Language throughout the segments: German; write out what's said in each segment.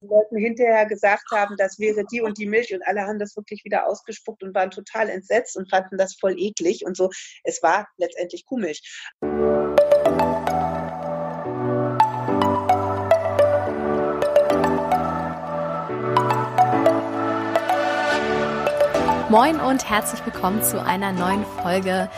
Leuten hinterher gesagt haben, das wäre die und die Milch und alle haben das wirklich wieder ausgespuckt und waren total entsetzt und fanden das voll eklig und so. Es war letztendlich Kuhmilch. Moin und herzlich willkommen zu einer neuen Folge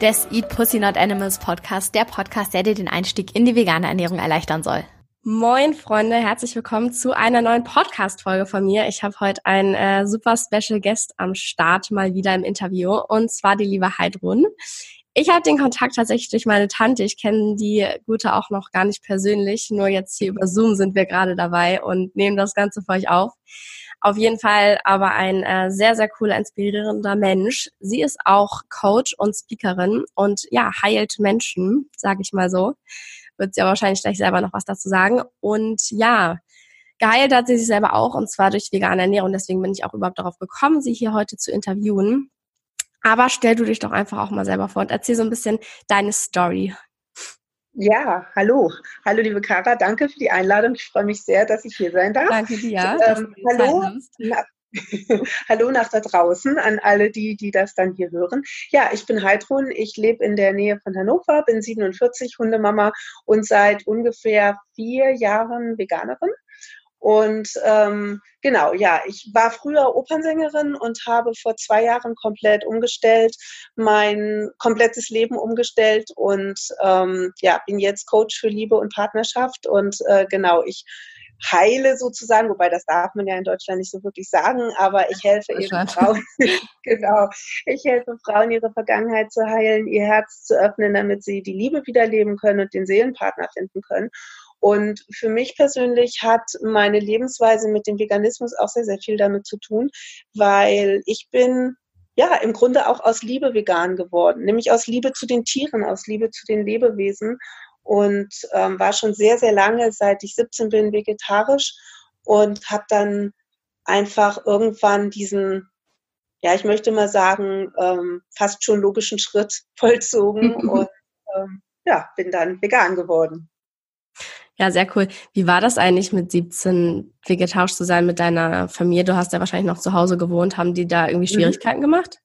des Eat Pussy Not Animals Podcast, der Podcast, der dir den Einstieg in die vegane Ernährung erleichtern soll. Moin Freunde, herzlich willkommen zu einer neuen Podcast-Folge von mir. Ich habe heute einen äh, super Special Guest am Start mal wieder im Interview und zwar die liebe Heidrun. Ich habe den Kontakt tatsächlich durch meine Tante. Ich kenne die Gute auch noch gar nicht persönlich, nur jetzt hier über Zoom sind wir gerade dabei und nehmen das Ganze für euch auf. Auf jeden Fall aber ein äh, sehr, sehr cooler, inspirierender Mensch. Sie ist auch Coach und Speakerin und ja, heilt Menschen, sage ich mal so wird sie ja wahrscheinlich gleich selber noch was dazu sagen. Und ja, geheilt hat sie sich selber auch und zwar durch vegane Ernährung. Deswegen bin ich auch überhaupt darauf gekommen, sie hier heute zu interviewen. Aber stell du dich doch einfach auch mal selber vor und erzähl so ein bisschen deine Story. Ja, hallo. Hallo, liebe Kara. Danke für die Einladung. Ich freue mich sehr, dass ich hier sein darf. Danke dir. Ähm, hallo. Hallo nach da draußen an alle, die, die das dann hier hören. Ja, ich bin Heidrun, ich lebe in der Nähe von Hannover, bin 47, Hundemama und seit ungefähr vier Jahren Veganerin. Und ähm, genau, ja, ich war früher Opernsängerin und habe vor zwei Jahren komplett umgestellt, mein komplettes Leben umgestellt und ähm, ja, bin jetzt Coach für Liebe und Partnerschaft. Und äh, genau, ich heile sozusagen, wobei das darf man ja in Deutschland nicht so wirklich sagen, aber ich helfe eben Frauen, genau, ich helfe Frauen, ihre Vergangenheit zu heilen, ihr Herz zu öffnen, damit sie die Liebe wiederleben können und den Seelenpartner finden können. Und für mich persönlich hat meine Lebensweise mit dem Veganismus auch sehr, sehr viel damit zu tun, weil ich bin ja im Grunde auch aus Liebe vegan geworden, nämlich aus Liebe zu den Tieren, aus Liebe zu den Lebewesen und ähm, war schon sehr, sehr lange, seit ich 17 bin, vegetarisch und habe dann einfach irgendwann diesen, ja, ich möchte mal sagen, ähm, fast schon logischen Schritt vollzogen und ähm, ja, bin dann vegan geworden. Ja, sehr cool. Wie war das eigentlich mit 17 vegetarisch zu sein mit deiner Familie? Du hast ja wahrscheinlich noch zu Hause gewohnt. Haben die da irgendwie mhm. Schwierigkeiten mhm. gemacht?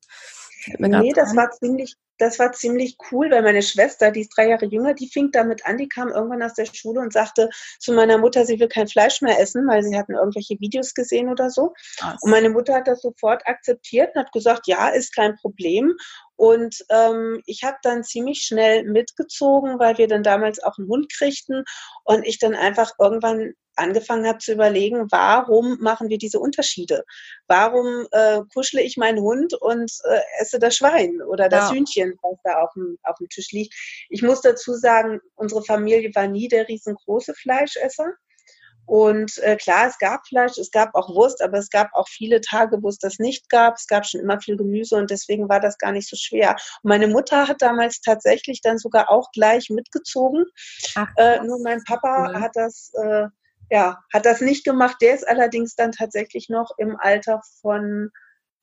Nee, das war ziemlich, das war ziemlich cool, weil meine Schwester, die ist drei Jahre jünger, die fing damit an, die kam irgendwann aus der Schule und sagte zu meiner Mutter, sie will kein Fleisch mehr essen, weil sie hatten irgendwelche Videos gesehen oder so. Was? Und meine Mutter hat das sofort akzeptiert und hat gesagt, ja, ist kein Problem. Und ähm, ich habe dann ziemlich schnell mitgezogen, weil wir dann damals auch einen Hund kriegten und ich dann einfach irgendwann angefangen habe zu überlegen, warum machen wir diese Unterschiede? Warum äh, kuschle ich meinen Hund und äh, esse das Schwein oder das ja. Hühnchen, was da auf dem, auf dem Tisch liegt? Ich muss dazu sagen, unsere Familie war nie der riesengroße Fleischesser. Und äh, klar, es gab Fleisch, es gab auch Wurst, aber es gab auch viele Tage, wo es das nicht gab. Es gab schon immer viel Gemüse und deswegen war das gar nicht so schwer. Und meine Mutter hat damals tatsächlich dann sogar auch gleich mitgezogen. Ach, äh, nur mein Papa cool. hat das äh, ja, hat das nicht gemacht. Der ist allerdings dann tatsächlich noch im Alter von,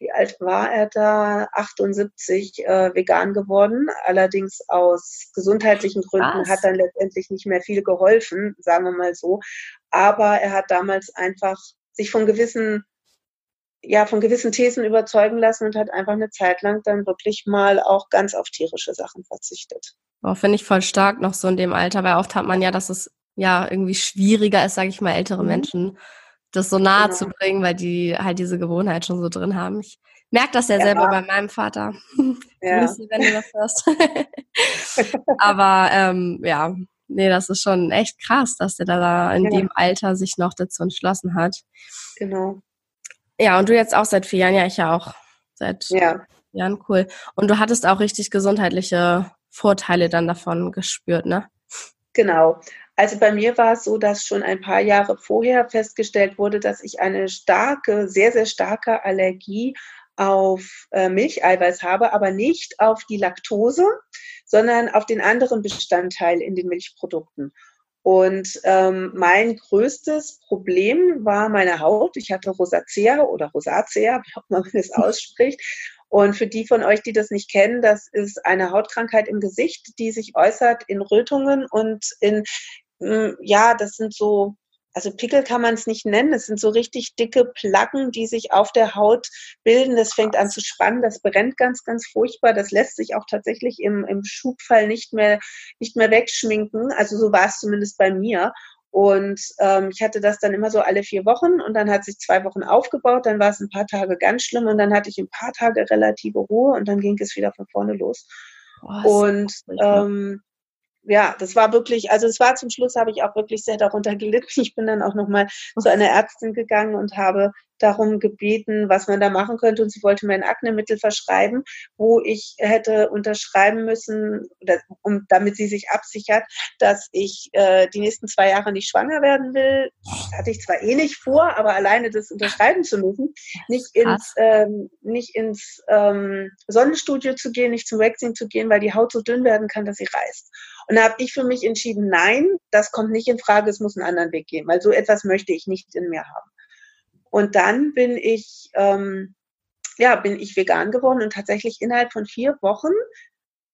wie alt war er da? 78 äh, vegan geworden. Allerdings aus gesundheitlichen Gründen Was? hat dann letztendlich nicht mehr viel geholfen, sagen wir mal so. Aber er hat damals einfach sich von gewissen ja, von gewissen Thesen überzeugen lassen und hat einfach eine Zeit lang dann wirklich mal auch ganz auf tierische Sachen verzichtet. Boah, finde ich voll stark noch so in dem Alter, weil oft hat man ja, dass es ja irgendwie schwieriger ist, sage ich mal, ältere mhm. Menschen das so nahe genau. zu bringen, weil die halt diese Gewohnheit schon so drin haben. Ich merke das ja, ja, selber bei meinem Vater. Ja. wenn du das hörst. Aber ähm, ja, nee, das ist schon echt krass, dass der da in ja. dem Alter sich noch dazu entschlossen hat. Genau. Ja, und du jetzt auch seit vier Jahren, ja, ich ja auch seit ja. Jahren, cool. Und du hattest auch richtig gesundheitliche Vorteile dann davon gespürt, ne? Genau. Also bei mir war es so, dass schon ein paar Jahre vorher festgestellt wurde, dass ich eine starke, sehr, sehr starke Allergie auf äh, Milcheiweiß habe, aber nicht auf die Laktose, sondern auf den anderen Bestandteil in den Milchprodukten. Und ähm, mein größtes Problem war meine Haut. Ich hatte Rosacea oder Rosacea, wie auch man es ausspricht. Und für die von euch, die das nicht kennen, das ist eine Hautkrankheit im Gesicht, die sich äußert in Rötungen und in, ja, das sind so also Pickel kann man es nicht nennen. Es sind so richtig dicke Placken, die sich auf der Haut bilden. Das fängt an zu spannen, das brennt ganz, ganz furchtbar. Das lässt sich auch tatsächlich im, im Schubfall nicht mehr, nicht mehr wegschminken. Also so war es zumindest bei mir. Und ähm, ich hatte das dann immer so alle vier Wochen und dann hat sich zwei Wochen aufgebaut, dann war es ein paar Tage ganz schlimm und dann hatte ich ein paar Tage relative Ruhe und dann ging es wieder von vorne los. Oh, und ähm, ja, das war wirklich, also es war zum Schluss, habe ich auch wirklich sehr darunter gelitten. Ich bin dann auch nochmal zu einer Ärztin gegangen und habe darum gebeten, was man da machen könnte. Und sie wollte mir ein Aknemittel verschreiben, wo ich hätte unterschreiben müssen, um, damit sie sich absichert, dass ich äh, die nächsten zwei Jahre nicht schwanger werden will. Das hatte ich zwar eh nicht vor, aber alleine das unterschreiben zu müssen, nicht ins, ähm, nicht ins ähm, Sonnenstudio zu gehen, nicht zum Waxing zu gehen, weil die Haut so dünn werden kann, dass sie reißt. Und da habe ich für mich entschieden, nein, das kommt nicht in Frage, es muss einen anderen Weg gehen, weil so etwas möchte ich nicht in mir haben. Und dann bin ich, ähm, ja, bin ich vegan geworden und tatsächlich innerhalb von vier Wochen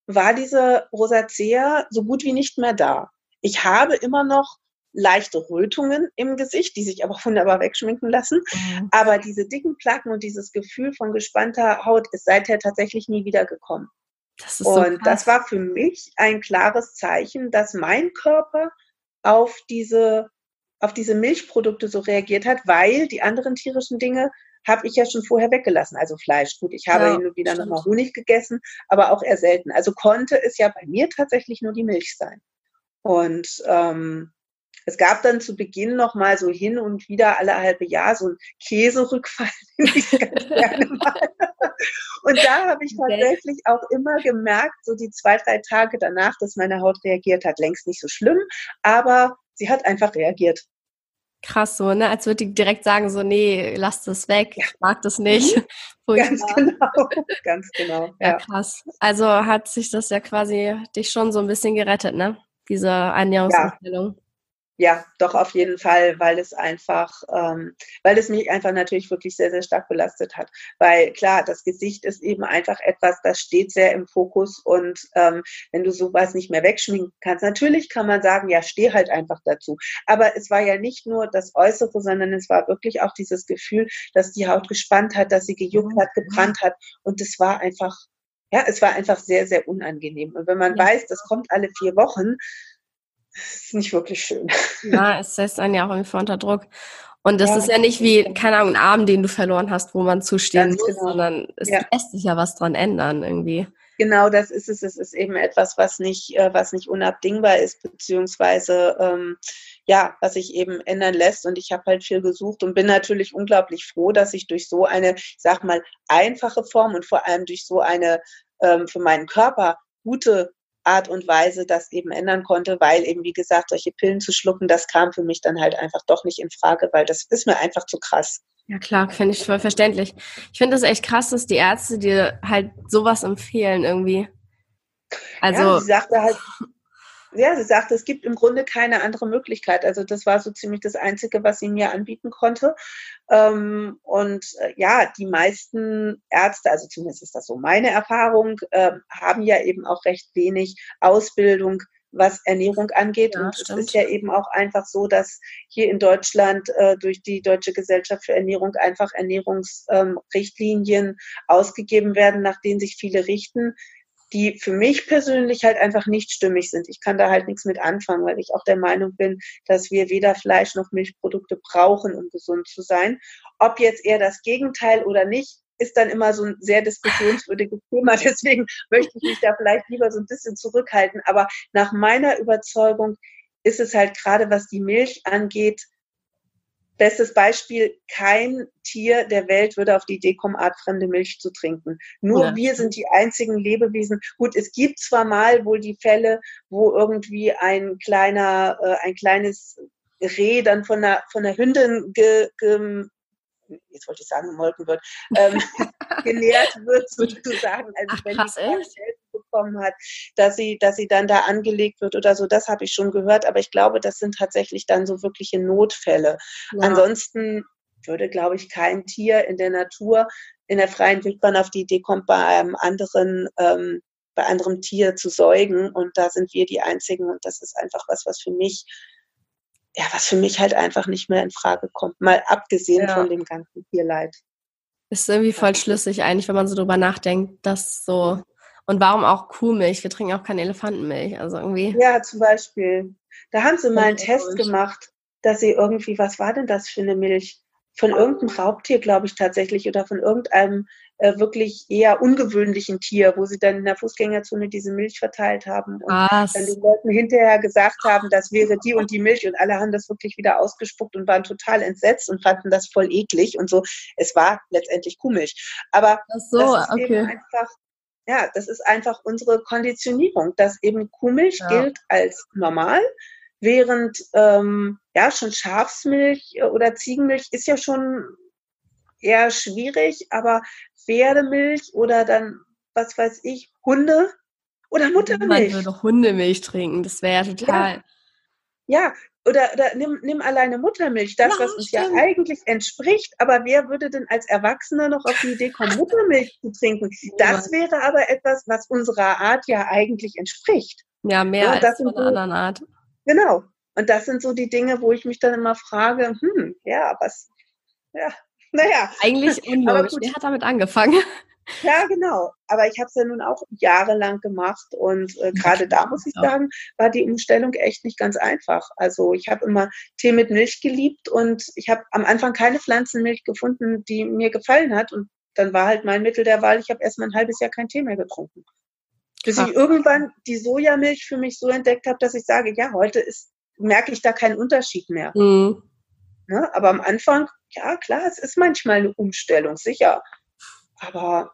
war diese Rosacea so gut wie nicht mehr da. Ich habe immer noch leichte Rötungen im Gesicht, die sich aber wunderbar wegschminken lassen. Mhm. Aber diese dicken Placken und dieses Gefühl von gespannter Haut ist seither tatsächlich nie wieder gekommen. Das und so das war für mich ein klares Zeichen, dass mein Körper auf diese, auf diese Milchprodukte so reagiert hat, weil die anderen tierischen Dinge habe ich ja schon vorher weggelassen. Also Fleisch, gut, ich habe ja, hin und wieder nochmal Honig gegessen, aber auch eher selten. Also konnte es ja bei mir tatsächlich nur die Milch sein. Und ähm, es gab dann zu Beginn noch mal so hin und wieder alle halbe Jahr so einen Käserückfall, den ich ganz gerne mal. Und da habe ich tatsächlich auch immer gemerkt, so die zwei, drei Tage danach, dass meine Haut reagiert hat. Längst nicht so schlimm, aber sie hat einfach reagiert. Krass so, ne? Als würde ich direkt sagen, so, nee, lass das weg, ja. ich mag das nicht. Mhm. ganz genau, ganz genau. Ja. ja, krass. Also hat sich das ja quasi dich schon so ein bisschen gerettet, ne? Diese Ernährungsumstellung. Ja. Ja, doch auf jeden Fall, weil es einfach, ähm, weil es mich einfach natürlich wirklich sehr, sehr stark belastet hat. Weil klar, das Gesicht ist eben einfach etwas, das steht sehr im Fokus und ähm, wenn du sowas nicht mehr wegschminken kannst, natürlich kann man sagen, ja, steh halt einfach dazu. Aber es war ja nicht nur das Äußere, sondern es war wirklich auch dieses Gefühl, dass die Haut gespannt hat, dass sie gejuckt hat, gebrannt hat und es war einfach, ja, es war einfach sehr, sehr unangenehm. Und wenn man ja. weiß, das kommt alle vier Wochen, ist nicht wirklich schön. Ja, es setzt einen ja auch irgendwie unter Druck. Und das ja, ist ja nicht wie, keine Ahnung, ein Arm, den du verloren hast, wo man zustehen muss, genau. sondern es ja. lässt sich ja was dran ändern irgendwie. Genau, das ist es. Es ist eben etwas, was nicht, äh, was nicht unabdingbar ist, beziehungsweise ähm, ja, was sich eben ändern lässt. Und ich habe halt viel gesucht und bin natürlich unglaublich froh, dass ich durch so eine, ich sag mal, einfache Form und vor allem durch so eine ähm, für meinen Körper gute Art und Weise das eben ändern konnte, weil eben, wie gesagt, solche Pillen zu schlucken, das kam für mich dann halt einfach doch nicht in Frage, weil das ist mir einfach zu krass. Ja klar, finde ich voll verständlich. Ich finde das echt krass, dass die Ärzte dir halt sowas empfehlen irgendwie. Also ja, sie sagte halt, ja, sie sagte, es gibt im Grunde keine andere Möglichkeit. Also das war so ziemlich das Einzige, was sie mir anbieten konnte. Ähm, und äh, ja, die meisten Ärzte, also zumindest ist das so meine Erfahrung, äh, haben ja eben auch recht wenig Ausbildung was Ernährung angeht. Ja, und stimmt. es ist ja eben auch einfach so, dass hier in Deutschland äh, durch die Deutsche Gesellschaft für Ernährung einfach Ernährungsrichtlinien ähm, ausgegeben werden, nach denen sich viele richten die für mich persönlich halt einfach nicht stimmig sind. Ich kann da halt nichts mit anfangen, weil ich auch der Meinung bin, dass wir weder Fleisch noch Milchprodukte brauchen, um gesund zu sein. Ob jetzt eher das Gegenteil oder nicht, ist dann immer so ein sehr diskussionswürdiges Thema. Deswegen möchte ich mich da vielleicht lieber so ein bisschen zurückhalten. Aber nach meiner Überzeugung ist es halt gerade, was die Milch angeht, Bestes Beispiel, kein Tier der Welt würde auf die Idee kommen, artfremde Milch zu trinken. Nur ja. wir sind die einzigen Lebewesen. Gut, es gibt zwar mal wohl die Fälle, wo irgendwie ein kleiner, äh, ein kleines Reh dann von der, von der Hündin ge, ge, jetzt wollte ich sagen, gemolken wird, ähm, genährt wird sozusagen. Also Ach, wenn krass, die bekommen hat, dass sie, dass sie dann da angelegt wird oder so, das habe ich schon gehört, aber ich glaube, das sind tatsächlich dann so wirkliche Notfälle. Ja. Ansonsten würde, glaube ich, kein Tier in der Natur, in der freien Wildbahn auf die Idee kommt, bei einem anderen ähm, bei anderem Tier zu säugen. Und da sind wir die Einzigen. Und das ist einfach was, was für mich ja, was für mich halt einfach nicht mehr in Frage kommt. Mal abgesehen ja. von dem ganzen Tierleid. Ist irgendwie voll schlüssig eigentlich, wenn man so drüber nachdenkt, dass so. Und warum auch Kuhmilch? Wir trinken auch keine Elefantenmilch. Also irgendwie. Ja, zum Beispiel. Da haben sie mal einen Test gemacht, dass sie irgendwie, was war denn das für eine Milch? Von irgendeinem Raubtier, glaube ich tatsächlich, oder von irgendeinem äh, wirklich eher ungewöhnlichen Tier, wo sie dann in der Fußgängerzone diese Milch verteilt haben und Was? dann den Leuten hinterher gesagt haben, das wäre die und die Milch und alle haben das wirklich wieder ausgespuckt und waren total entsetzt und fanden das voll eklig und so. Es war letztendlich Kuhmilch. Aber so, das ist okay. eben einfach ja, das ist einfach unsere Konditionierung, dass eben Kuhmilch ja. gilt als normal, während ähm, ja schon Schafsmilch äh, oder Ziegenmilch ist ja schon eher schwierig, aber Pferdemilch oder dann, was weiß ich, Hunde oder Muttermilch. Man würde Hundemilch trinken, das wäre ja total. Ja, ja. Oder, oder nimm, nimm alleine Muttermilch, das, ja, was uns ja eigentlich entspricht, aber wer würde denn als Erwachsener noch auf die Idee kommen, Muttermilch zu trinken? Das wäre aber etwas, was unserer Art ja eigentlich entspricht. Ja, mehr ja, als von einer anderen Art. Genau. Und das sind so die Dinge, wo ich mich dann immer frage, hm, ja, was, ja, naja. Eigentlich unlogisch. Wer hat damit angefangen? Ja, genau. Aber ich habe es ja nun auch jahrelang gemacht und äh, gerade da muss ich sagen, war die Umstellung echt nicht ganz einfach. Also ich habe immer Tee mit Milch geliebt und ich habe am Anfang keine Pflanzenmilch gefunden, die mir gefallen hat und dann war halt mein Mittel der Wahl, ich habe erst mal ein halbes Jahr kein Tee mehr getrunken. Bis Ach. ich irgendwann die Sojamilch für mich so entdeckt habe, dass ich sage, ja, heute ist, merke ich da keinen Unterschied mehr. Mhm. Ne? Aber am Anfang, ja klar, es ist manchmal eine Umstellung, sicher. Aber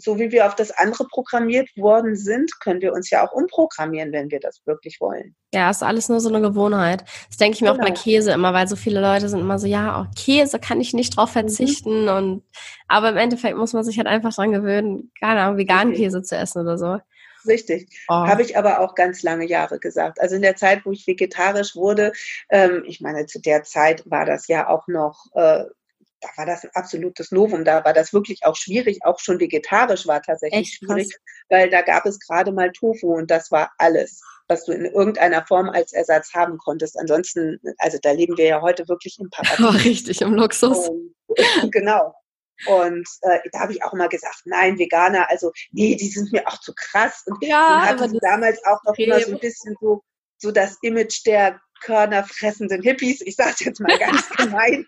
so wie wir auf das andere programmiert worden sind, können wir uns ja auch umprogrammieren, wenn wir das wirklich wollen. Ja, ist alles nur so eine Gewohnheit. Das denke ich mir genau. auch bei genau. Käse immer, weil so viele Leute sind immer so, ja, oh, Käse kann ich nicht drauf mhm. verzichten. Mhm. Und aber im Endeffekt muss man sich halt einfach dran gewöhnen, keine Ahnung, veganen Käse zu essen oder so. Richtig. Oh. Habe ich aber auch ganz lange Jahre gesagt. Also in der Zeit, wo ich vegetarisch wurde, ähm, ich meine, zu der Zeit war das ja auch noch, äh, da war das ein absolutes Novum. Da war das wirklich auch schwierig. Auch schon vegetarisch war tatsächlich Echt schwierig, weil da gab es gerade mal Tofu und das war alles was du in irgendeiner Form als Ersatz haben konntest. Ansonsten, also da leben wir ja heute wirklich im Paradies. Oh, richtig, im Luxus. Und, genau. Und äh, da habe ich auch mal gesagt, nein, Veganer, also nee, die sind mir auch zu krass. Und ja, hatte so damals auch noch immer so ein bisschen so, so das Image der körnerfressenden Hippies. Ich sage es jetzt mal ganz gemein.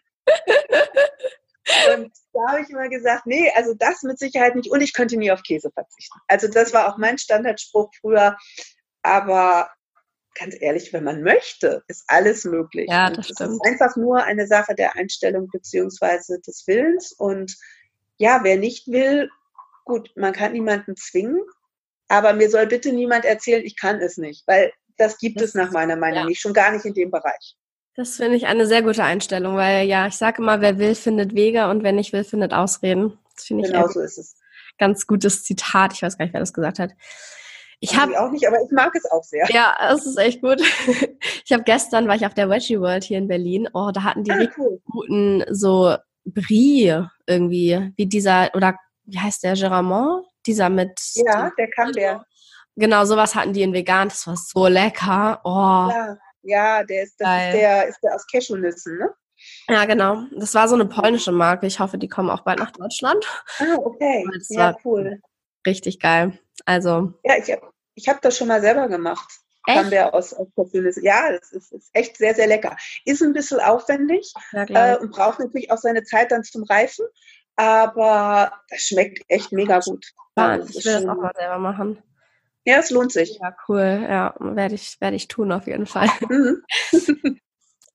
Und da habe ich immer gesagt, nee, also das mit Sicherheit nicht. Und ich könnte nie auf Käse verzichten. Also das war auch mein Standardspruch früher. Aber ganz ehrlich, wenn man möchte, ist alles möglich. Ja, das stimmt. Es ist einfach nur eine Sache der Einstellung beziehungsweise des Willens. Und ja, wer nicht will, gut, man kann niemanden zwingen, aber mir soll bitte niemand erzählen, ich kann es nicht, weil das gibt das es nach meiner Meinung ja. nicht, schon gar nicht in dem Bereich. Das finde ich eine sehr gute Einstellung, weil ja, ich sage immer, wer will, findet Wege und wer nicht will, findet Ausreden. Das finde ich genau so ist es. Ganz gutes Zitat. Ich weiß gar nicht, wer das gesagt hat. Ich habe auch nicht, aber ich mag es auch sehr. Ja, es ist echt gut. Ich habe gestern war ich auf der Veggie World hier in Berlin. Oh, da hatten die ah, cool. guten so Brie irgendwie, wie dieser oder wie heißt der Geramont? Dieser mit Ja, der Camembert. Genau, sowas hatten die in vegan. Das war so lecker. Oh. Ja, ja der ist, das ist der ist der aus Cashewnüssen, ne? Ja, genau. Das war so eine polnische Marke. Ich hoffe, die kommen auch bald nach Deutschland. Ah, okay. Ja, cool. Richtig geil. Also. Ja, ich habe ich hab das schon mal selber gemacht. Echt? Der aus, aus Ja, das ist, ist, echt sehr, sehr lecker. Ist ein bisschen aufwendig ja, äh, und braucht natürlich auch seine Zeit dann zum Reifen, aber das schmeckt echt mega gut. Ja, ich will das auch mal selber machen. Ja, es lohnt sich. Ja, cool. Ja, werde ich, werde ich tun auf jeden Fall. Mhm.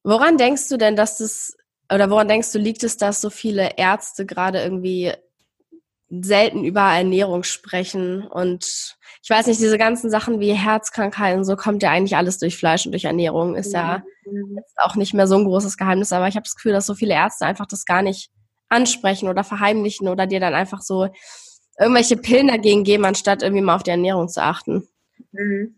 woran denkst du denn, dass das, oder woran denkst du, liegt es, dass so viele Ärzte gerade irgendwie selten über Ernährung sprechen und ich weiß nicht, diese ganzen Sachen wie Herzkrankheiten, so kommt ja eigentlich alles durch Fleisch und durch Ernährung, ist ja, ja auch nicht mehr so ein großes Geheimnis, aber ich habe das Gefühl, dass so viele Ärzte einfach das gar nicht ansprechen oder verheimlichen oder dir dann einfach so irgendwelche Pillen dagegen geben, anstatt irgendwie mal auf die Ernährung zu achten. Mhm.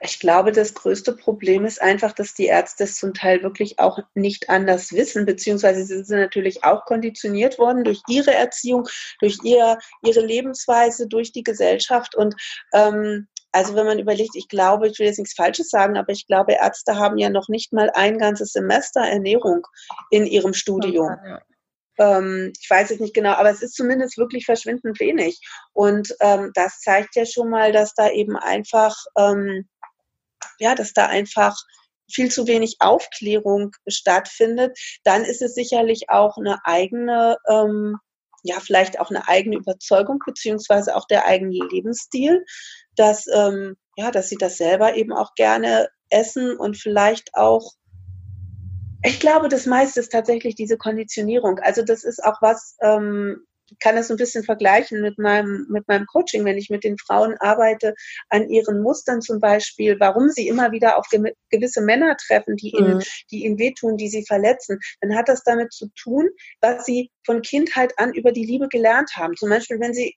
Ich glaube, das größte Problem ist einfach, dass die Ärzte es zum Teil wirklich auch nicht anders wissen, beziehungsweise sie sind natürlich auch konditioniert worden durch ihre Erziehung, durch ihr, ihre Lebensweise, durch die Gesellschaft. Und ähm, also wenn man überlegt, ich glaube, ich will jetzt nichts Falsches sagen, aber ich glaube, Ärzte haben ja noch nicht mal ein ganzes Semester Ernährung in ihrem Studium. Ja, ähm, ich weiß es nicht genau, aber es ist zumindest wirklich verschwindend wenig. Und ähm, das zeigt ja schon mal, dass da eben einfach, ähm, ja, dass da einfach viel zu wenig Aufklärung stattfindet. Dann ist es sicherlich auch eine eigene ähm, ja, vielleicht auch eine eigene Überzeugung beziehungsweise auch der eigene Lebensstil, dass, ähm, ja, dass sie das selber eben auch gerne essen und vielleicht auch ich glaube, das meiste ist tatsächlich diese Konditionierung. Also das ist auch was, ähm, kann das so ein bisschen vergleichen mit meinem, mit meinem Coaching, wenn ich mit den Frauen arbeite, an ihren Mustern zum Beispiel, warum sie immer wieder auf gewisse Männer treffen, die ihnen, mhm. die ihnen wehtun, die sie verletzen, dann hat das damit zu tun, was sie von Kindheit an über die Liebe gelernt haben. Zum Beispiel, wenn sie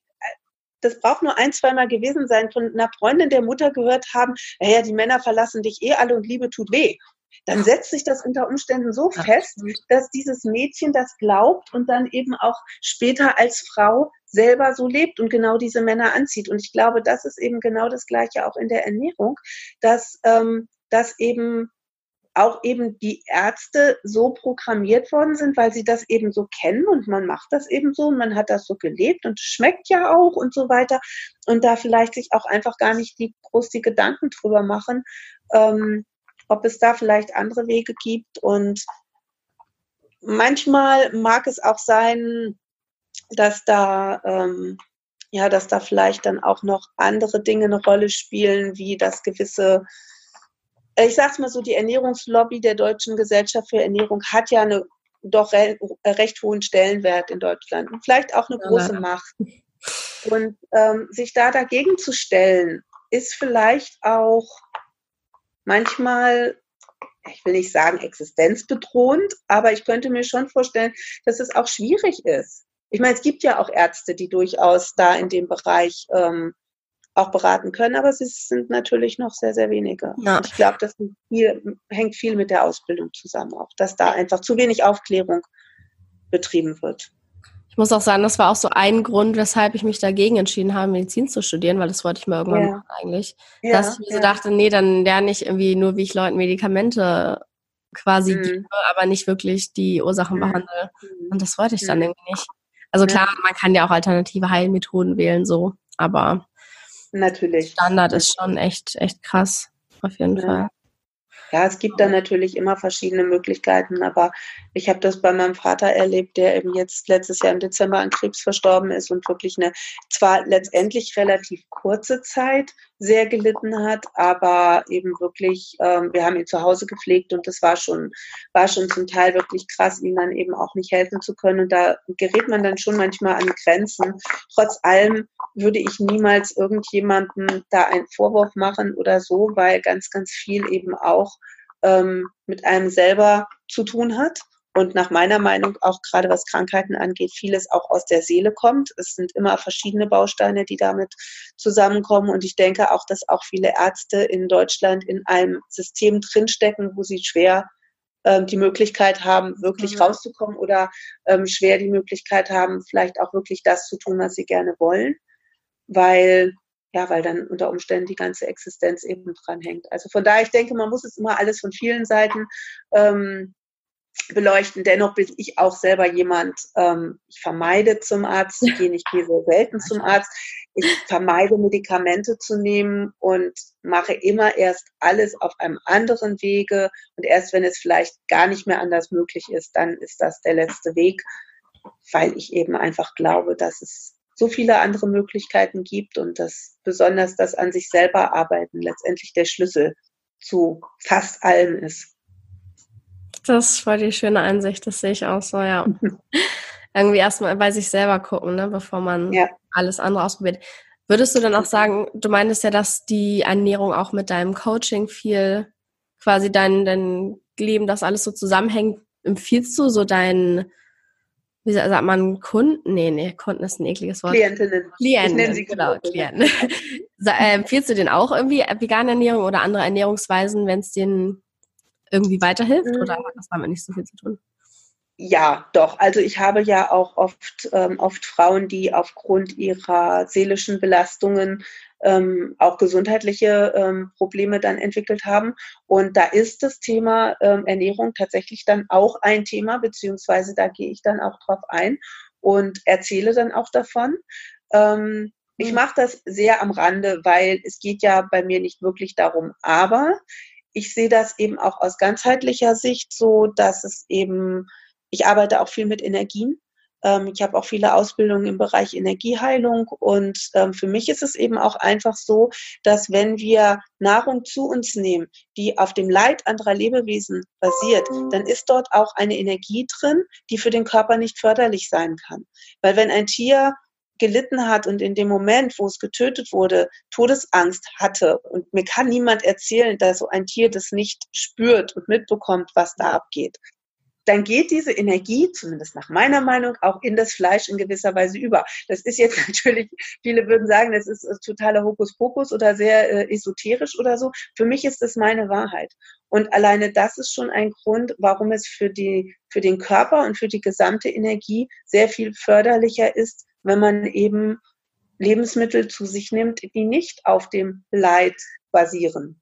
das braucht nur ein, zweimal gewesen sein, von einer Freundin der Mutter gehört haben, naja, die Männer verlassen dich eh alle und Liebe tut weh. Dann setzt sich das unter Umständen so fest, dass dieses Mädchen das glaubt und dann eben auch später als Frau selber so lebt und genau diese Männer anzieht. Und ich glaube, das ist eben genau das Gleiche auch in der Ernährung, dass, ähm, dass eben auch eben die Ärzte so programmiert worden sind, weil sie das eben so kennen und man macht das eben so und man hat das so gelebt und es schmeckt ja auch und so weiter und da vielleicht sich auch einfach gar nicht die groß die Gedanken drüber machen, ähm, ob es da vielleicht andere Wege gibt und manchmal mag es auch sein, dass da ähm, ja, dass da vielleicht dann auch noch andere Dinge eine Rolle spielen, wie das gewisse ich sage es mal so, die Ernährungslobby der Deutschen Gesellschaft für Ernährung hat ja eine doch re recht hohen Stellenwert in Deutschland und vielleicht auch eine große ja. Macht. Und ähm, sich da dagegen zu stellen, ist vielleicht auch manchmal, ich will nicht sagen existenzbedrohend, aber ich könnte mir schon vorstellen, dass es auch schwierig ist. Ich meine, es gibt ja auch Ärzte, die durchaus da in dem Bereich ähm, auch beraten können, aber es sind natürlich noch sehr, sehr wenige. Ja. Ich glaube, das viel, hängt viel mit der Ausbildung zusammen auch, dass da einfach zu wenig Aufklärung betrieben wird. Ich muss auch sagen, das war auch so ein Grund, weshalb ich mich dagegen entschieden habe, Medizin zu studieren, weil das wollte ich mal irgendwann ja. machen eigentlich. Ja, dass ich mir ja. so dachte, nee, dann lerne ich irgendwie nur, wie ich Leuten Medikamente quasi mhm. gebe, aber nicht wirklich die Ursachen mhm. behandle. Und das wollte ich dann mhm. irgendwie nicht. Also klar, man kann ja auch alternative Heilmethoden wählen, so, aber Natürlich. Standard ist schon echt, echt krass, auf jeden. Fall. Ja, es gibt da natürlich immer verschiedene Möglichkeiten, aber ich habe das bei meinem Vater erlebt, der eben jetzt letztes Jahr im Dezember an Krebs verstorben ist und wirklich eine zwar letztendlich relativ kurze Zeit sehr gelitten hat, aber eben wirklich, ähm, wir haben ihn zu Hause gepflegt und das war schon, war schon zum Teil wirklich krass, ihm dann eben auch nicht helfen zu können. Und da gerät man dann schon manchmal an Grenzen. Trotz allem würde ich niemals irgendjemandem da einen Vorwurf machen oder so, weil ganz, ganz viel eben auch ähm, mit einem selber zu tun hat. Und nach meiner Meinung auch gerade was Krankheiten angeht, vieles auch aus der Seele kommt. Es sind immer verschiedene Bausteine, die damit zusammenkommen. Und ich denke auch, dass auch viele Ärzte in Deutschland in einem System drinstecken, wo sie schwer ähm, die Möglichkeit haben, wirklich mhm. rauszukommen oder ähm, schwer die Möglichkeit haben, vielleicht auch wirklich das zu tun, was sie gerne wollen weil ja, weil dann unter Umständen die ganze Existenz eben dran hängt. Also von daher, ich denke, man muss es immer alles von vielen Seiten ähm, beleuchten. Dennoch bin ich auch selber jemand, ähm, ich vermeide zum Arzt zu gehen, ich gehe sehr selten zum Arzt. Ich vermeide Medikamente zu nehmen und mache immer erst alles auf einem anderen Wege. Und erst wenn es vielleicht gar nicht mehr anders möglich ist, dann ist das der letzte Weg, weil ich eben einfach glaube, dass es so viele andere Möglichkeiten gibt und dass besonders das an sich selber arbeiten letztendlich der Schlüssel zu fast allem ist. Das war die schöne Einsicht, das sehe ich auch so, ja. Irgendwie erstmal bei sich selber gucken, ne, bevor man ja. alles andere ausprobiert. Würdest du dann auch sagen, du meintest ja, dass die Ernährung auch mit deinem Coaching viel quasi dein, dein Leben, das alles so zusammenhängt, empfiehlst du so deinen wie sagt man, Kunden? Nee, nee, Kunden ist ein ekliges Wort. Klientinnen. Klienten, ich sie genau, Klienten. äh, empfiehlst du denen auch irgendwie vegane Ernährung oder andere Ernährungsweisen, wenn es denen irgendwie weiterhilft? Mhm. Oder hat das damit nicht so viel zu tun? Ja, doch. Also ich habe ja auch oft, ähm, oft Frauen, die aufgrund ihrer seelischen Belastungen ähm, auch gesundheitliche ähm, Probleme dann entwickelt haben. Und da ist das Thema ähm, Ernährung tatsächlich dann auch ein Thema, beziehungsweise da gehe ich dann auch drauf ein und erzähle dann auch davon. Ähm, ich mhm. mache das sehr am Rande, weil es geht ja bei mir nicht wirklich darum. Aber ich sehe das eben auch aus ganzheitlicher Sicht so, dass es eben, ich arbeite auch viel mit Energien. Ähm, ich habe auch viele Ausbildungen im Bereich Energieheilung und ähm, für mich ist es eben auch einfach so, dass wenn wir Nahrung zu uns nehmen, die auf dem Leid anderer Lebewesen basiert, dann ist dort auch eine Energie drin, die für den Körper nicht förderlich sein kann. Weil wenn ein Tier gelitten hat und in dem Moment, wo es getötet wurde, Todesangst hatte. Und mir kann niemand erzählen, dass so ein Tier das nicht spürt und mitbekommt, was da abgeht. Dann geht diese Energie, zumindest nach meiner Meinung, auch in das Fleisch in gewisser Weise über. Das ist jetzt natürlich, viele würden sagen, das ist totaler Hokuspokus oder sehr äh, esoterisch oder so. Für mich ist das meine Wahrheit. Und alleine das ist schon ein Grund, warum es für die, für den Körper und für die gesamte Energie sehr viel förderlicher ist, wenn man eben Lebensmittel zu sich nimmt, die nicht auf dem Leid basieren.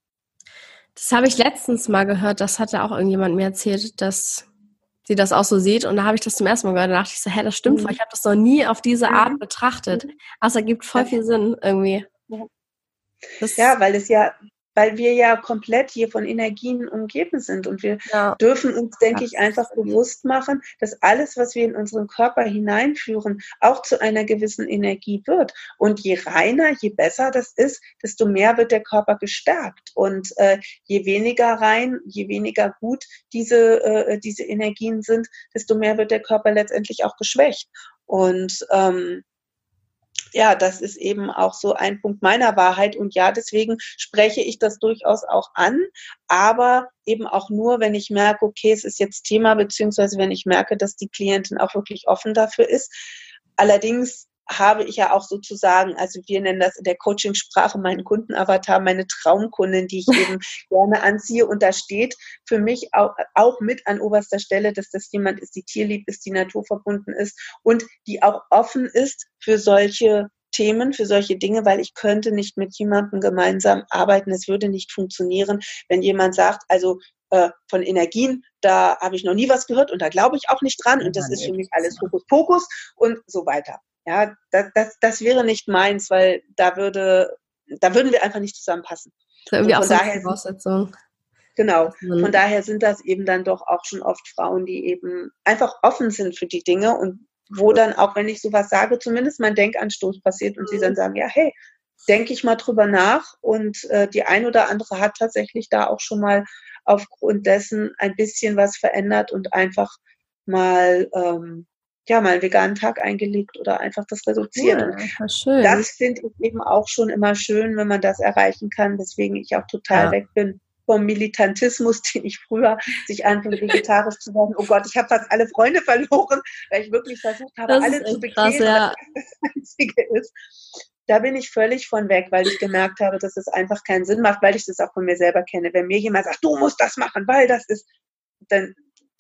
Das habe ich letztens mal gehört, das hatte auch irgendjemand mir erzählt, dass sie das auch so sieht. Und da habe ich das zum ersten Mal gehört. Da dachte ich so, hä, das stimmt mhm. Ich habe das noch nie auf diese Art mhm. betrachtet. Also ergibt voll viel Sinn irgendwie. ja, weil es ja weil wir ja komplett hier von Energien umgeben sind. Und wir ja. dürfen uns, denke ich, einfach bewusst machen, dass alles, was wir in unseren Körper hineinführen, auch zu einer gewissen Energie wird. Und je reiner, je besser das ist, desto mehr wird der Körper gestärkt. Und äh, je weniger rein, je weniger gut diese, äh, diese Energien sind, desto mehr wird der Körper letztendlich auch geschwächt. Und ähm, ja, das ist eben auch so ein Punkt meiner Wahrheit. Und ja, deswegen spreche ich das durchaus auch an, aber eben auch nur, wenn ich merke, okay, es ist jetzt Thema, beziehungsweise wenn ich merke, dass die Klientin auch wirklich offen dafür ist. Allerdings habe ich ja auch sozusagen, also wir nennen das in der Coaching-Sprache meinen Kundenavatar, meine Traumkundin, die ich eben gerne anziehe. Und da steht für mich auch, auch mit an oberster Stelle, dass das jemand ist, die tierlieb ist, die naturverbunden ist und die auch offen ist für solche Themen, für solche Dinge, weil ich könnte nicht mit jemandem gemeinsam arbeiten. Es würde nicht funktionieren, wenn jemand sagt, also äh, von Energien, da habe ich noch nie was gehört und da glaube ich auch nicht dran und das ist für mich alles Hokuspokus und so weiter. Ja, das, das, das wäre nicht meins, weil da würde, da würden wir einfach nicht zusammenpassen. Das irgendwie auch so daher, Voraussetzung. Genau. Von daher sind das eben dann doch auch schon oft Frauen, die eben einfach offen sind für die Dinge und wo dann auch, wenn ich sowas sage, zumindest mein Denkanstoß passiert und sie dann sagen, ja, hey, denke ich mal drüber nach und äh, die ein oder andere hat tatsächlich da auch schon mal aufgrund dessen ein bisschen was verändert und einfach mal ähm, ja, mal einen veganen Tag eingelegt oder einfach das reduzieren. Ja. Das finde ich eben auch schon immer schön, wenn man das erreichen kann, weswegen ich auch total ja. weg bin vom Militantismus, den ich früher sich anfing, vegetarisch zu werden. Oh Gott, ich habe fast alle Freunde verloren, weil ich wirklich versucht habe, das alle zu bekehren, ja. was das Einzige ist. Da bin ich völlig von weg, weil ich gemerkt habe, dass es einfach keinen Sinn macht, weil ich das auch von mir selber kenne. Wenn mir jemand sagt, du musst das machen, weil das ist, dann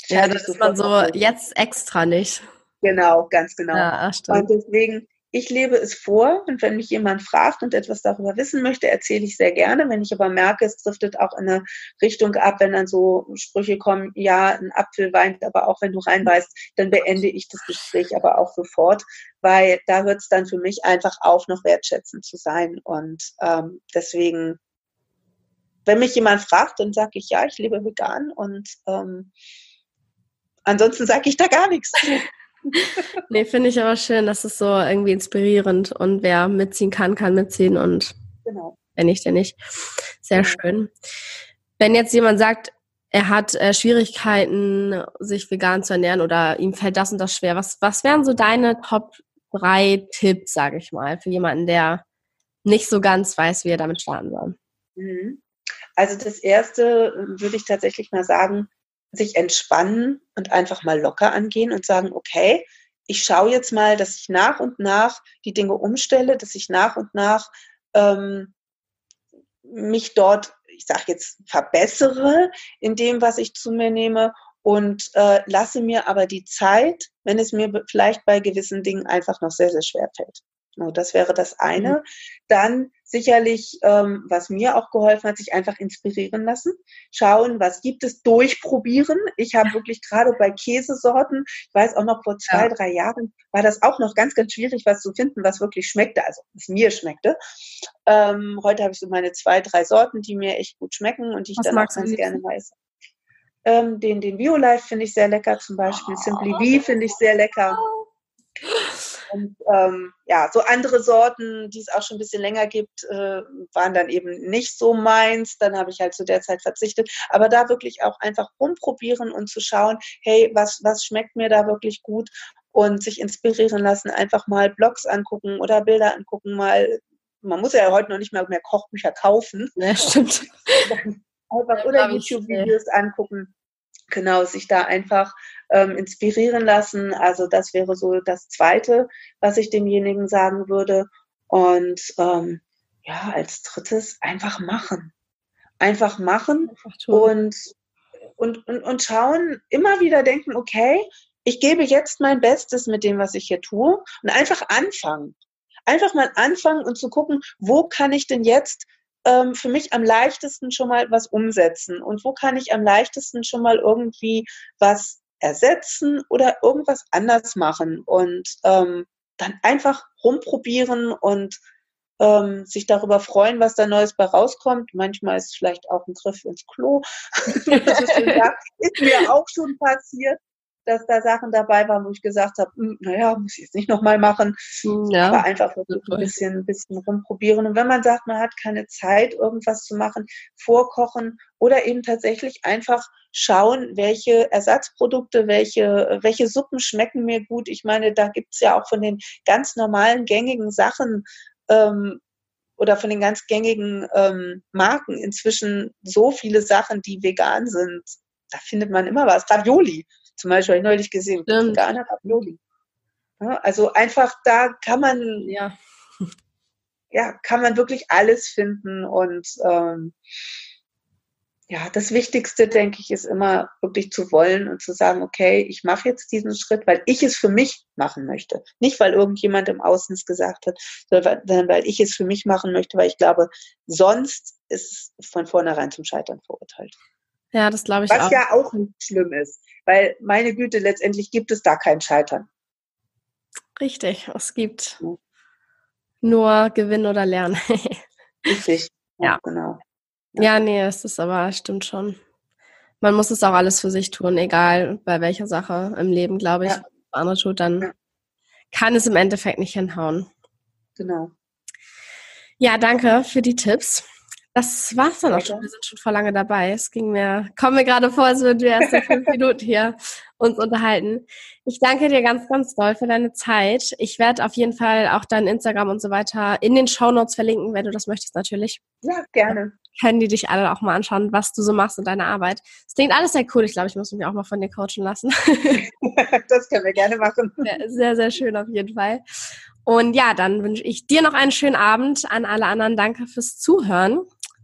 ja, das ist man so jetzt extra nicht. Genau, ganz genau. Ja, und deswegen, ich lebe es vor und wenn mich jemand fragt und etwas darüber wissen möchte, erzähle ich sehr gerne. Wenn ich aber merke, es driftet auch in eine Richtung ab, wenn dann so Sprüche kommen, ja, ein Apfel weint, aber auch wenn du reinbeißt, dann beende ich das Gespräch aber auch sofort, weil da hört es dann für mich einfach auf, noch wertschätzend zu sein. Und ähm, deswegen, wenn mich jemand fragt, dann sage ich, ja, ich lebe vegan und ähm, ansonsten sage ich da gar nichts nee, finde ich aber schön, das ist so irgendwie inspirierend und wer mitziehen kann, kann mitziehen und genau. wenn nicht, der nicht. Sehr genau. schön. Wenn jetzt jemand sagt, er hat äh, Schwierigkeiten, sich vegan zu ernähren oder ihm fällt das und das schwer, was, was wären so deine Top drei Tipps, sage ich mal, für jemanden, der nicht so ganz weiß, wie er damit starten soll? Mhm. Also das erste äh, würde ich tatsächlich mal sagen, sich entspannen und einfach mal locker angehen und sagen, okay, ich schaue jetzt mal, dass ich nach und nach die Dinge umstelle, dass ich nach und nach ähm, mich dort, ich sage jetzt, verbessere in dem, was ich zu mir nehme und äh, lasse mir aber die Zeit, wenn es mir vielleicht bei gewissen Dingen einfach noch sehr, sehr schwer fällt. So, das wäre das eine. Mhm. Dann sicherlich, ähm, was mir auch geholfen hat, sich einfach inspirieren lassen. Schauen, was gibt es, durchprobieren. Ich habe wirklich gerade bei Käsesorten, ich weiß auch noch vor zwei, ja. drei Jahren, war das auch noch ganz, ganz schwierig, was zu finden, was wirklich schmeckte, also was mir schmeckte. Ähm, heute habe ich so meine zwei, drei Sorten, die mir echt gut schmecken und die ich was dann auch ganz gerne weiß. Ähm, den, den Violife finde ich sehr lecker zum Beispiel. Oh. Simply V finde ich sehr lecker. Und ähm, ja, so andere Sorten, die es auch schon ein bisschen länger gibt, äh, waren dann eben nicht so meins. Dann habe ich halt zu der Zeit verzichtet. Aber da wirklich auch einfach rumprobieren und zu schauen, hey, was, was schmeckt mir da wirklich gut und sich inspirieren lassen, einfach mal Blogs angucken oder Bilder angucken, mal man muss ja heute noch nicht mal mehr Kochbücher kaufen. Ja, stimmt. Einfach oder YouTube-Videos angucken. Genau, sich da einfach ähm, inspirieren lassen. Also das wäre so das Zweite, was ich demjenigen sagen würde. Und ähm, ja, als drittes einfach machen. Einfach machen einfach und, und, und, und schauen, immer wieder denken, okay, ich gebe jetzt mein Bestes mit dem, was ich hier tue und einfach anfangen. Einfach mal anfangen und zu gucken, wo kann ich denn jetzt ähm, für mich am leichtesten schon mal was umsetzen und wo kann ich am leichtesten schon mal irgendwie was ersetzen oder irgendwas anders machen und ähm, dann einfach rumprobieren und ähm, sich darüber freuen, was da Neues bei rauskommt. Manchmal ist es vielleicht auch ein Griff ins Klo. ist mir auch schon passiert dass da Sachen dabei waren, wo ich gesagt habe, hm, naja, muss ich jetzt nicht nochmal machen. Hm, ja. Aber einfach wirklich ein bisschen, ein bisschen rumprobieren. Und wenn man sagt, man hat keine Zeit, irgendwas zu machen, vorkochen oder eben tatsächlich einfach schauen, welche Ersatzprodukte, welche, welche Suppen schmecken mir gut. Ich meine, da gibt's ja auch von den ganz normalen, gängigen Sachen, ähm, oder von den ganz gängigen ähm, Marken inzwischen so viele Sachen, die vegan sind. Da findet man immer was. Ravioli zum Beispiel habe ich neulich gesehen, veganer Ravioli. Ja, also einfach da kann man, ja. ja, kann man wirklich alles finden und ähm, ja, das Wichtigste, denke ich, ist immer wirklich zu wollen und zu sagen, okay, ich mache jetzt diesen Schritt, weil ich es für mich machen möchte. Nicht, weil irgendjemand im Außen es gesagt hat, sondern weil ich es für mich machen möchte, weil ich glaube, sonst ist es von vornherein zum Scheitern verurteilt. Ja, das glaube ich Was auch. Was ja auch nicht schlimm ist, weil meine Güte, letztendlich gibt es da kein Scheitern. Richtig, es gibt ja. nur Gewinn oder Lernen. Richtig, ja, ja. genau. Ja. ja, nee, es ist aber, stimmt schon. Man muss es auch alles für sich tun, egal bei welcher Sache im Leben, glaube ich. Ja. andere tut, dann kann es im Endeffekt nicht hinhauen. Genau. Ja, danke für die Tipps. Das war's dann auch schon. Wir sind schon vor lange dabei. Es ging mir, kommen mir gerade vor, als würden wir erst in fünf Minuten hier uns unterhalten. Ich danke dir ganz, ganz doll für deine Zeit. Ich werde auf jeden Fall auch dein Instagram und so weiter in den Show Notes verlinken, wenn du das möchtest, natürlich. Ja, gerne. Können die dich alle auch mal anschauen, was du so machst in deiner Arbeit. Es klingt alles sehr cool. Ich glaube, ich muss mich auch mal von dir coachen lassen. das können wir gerne machen. Sehr, sehr schön auf jeden Fall. Und ja, dann wünsche ich dir noch einen schönen Abend. An alle anderen danke fürs Zuhören